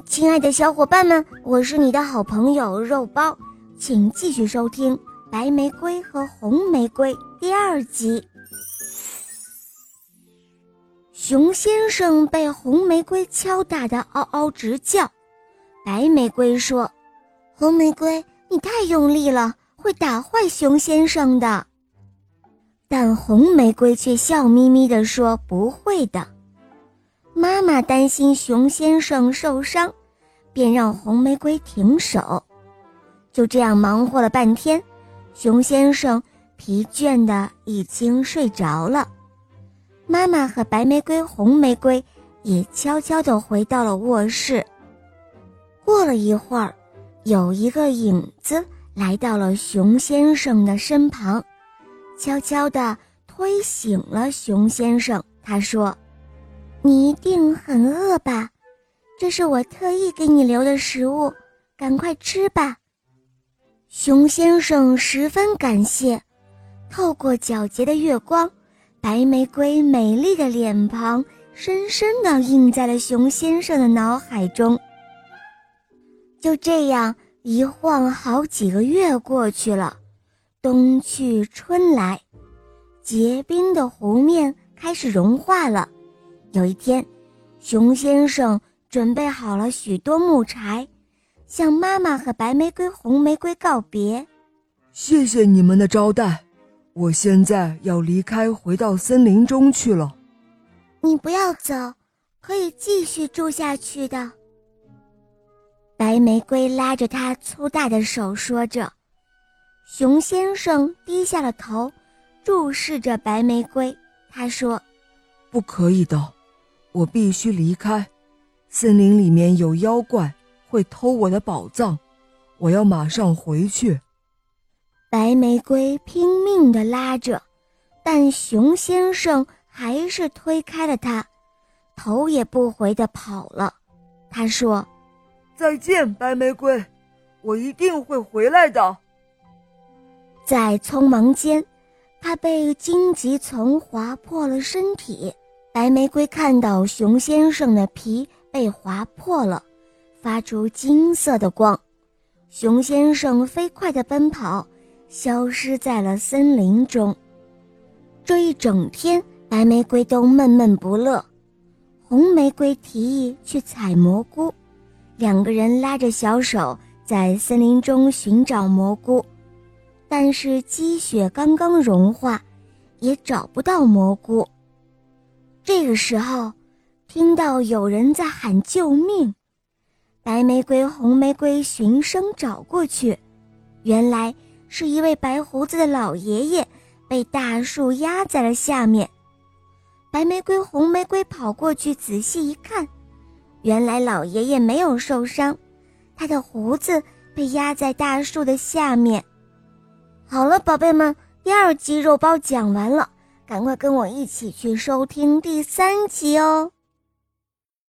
亲爱的小伙伴们，我是你的好朋友肉包，请继续收听《白玫瑰和红玫瑰》第二集。熊先生被红玫瑰敲打得嗷嗷直叫，白玫瑰说：“红玫瑰，你太用力了，会打坏熊先生的。”但红玫瑰却笑眯眯地说：“不会的。”妈妈担心熊先生受伤，便让红玫瑰停手。就这样忙活了半天，熊先生疲倦的已经睡着了。妈妈和白玫瑰、红玫瑰也悄悄地回到了卧室。过了一会儿，有一个影子来到了熊先生的身旁，悄悄地推醒了熊先生。他说。你一定很饿吧？这是我特意给你留的食物，赶快吃吧。熊先生十分感谢。透过皎洁的月光，白玫瑰美丽的脸庞深深地印在了熊先生的脑海中。就这样，一晃好几个月过去了，冬去春来，结冰的湖面开始融化了。有一天，熊先生准备好了许多木柴，向妈妈和白玫瑰、红玫瑰告别。谢谢你们的招待，我现在要离开，回到森林中去了。你不要走，可以继续住下去的。白玫瑰拉着他粗大的手说着，熊先生低下了头，注视着白玫瑰。他说：“不可以的。”我必须离开，森林里面有妖怪会偷我的宝藏，我要马上回去。白玫瑰拼命地拉着，但熊先生还是推开了他，头也不回地跑了。他说：“再见，白玫瑰，我一定会回来的。”在匆忙间，他被荆棘丛划破了身体。白玫瑰看到熊先生的皮被划破了，发出金色的光。熊先生飞快地奔跑，消失在了森林中。这一整天，白玫瑰都闷闷不乐。红玫瑰提议去采蘑菇，两个人拉着小手在森林中寻找蘑菇，但是积雪刚刚融化，也找不到蘑菇。这个时候，听到有人在喊救命，白玫瑰、红玫瑰循声找过去，原来是一位白胡子的老爷爷被大树压在了下面。白玫瑰、红玫瑰跑过去仔细一看，原来老爷爷没有受伤，他的胡子被压在大树的下面。好了，宝贝们，第二集肉包讲完了。赶快跟我一起去收听第三集哦！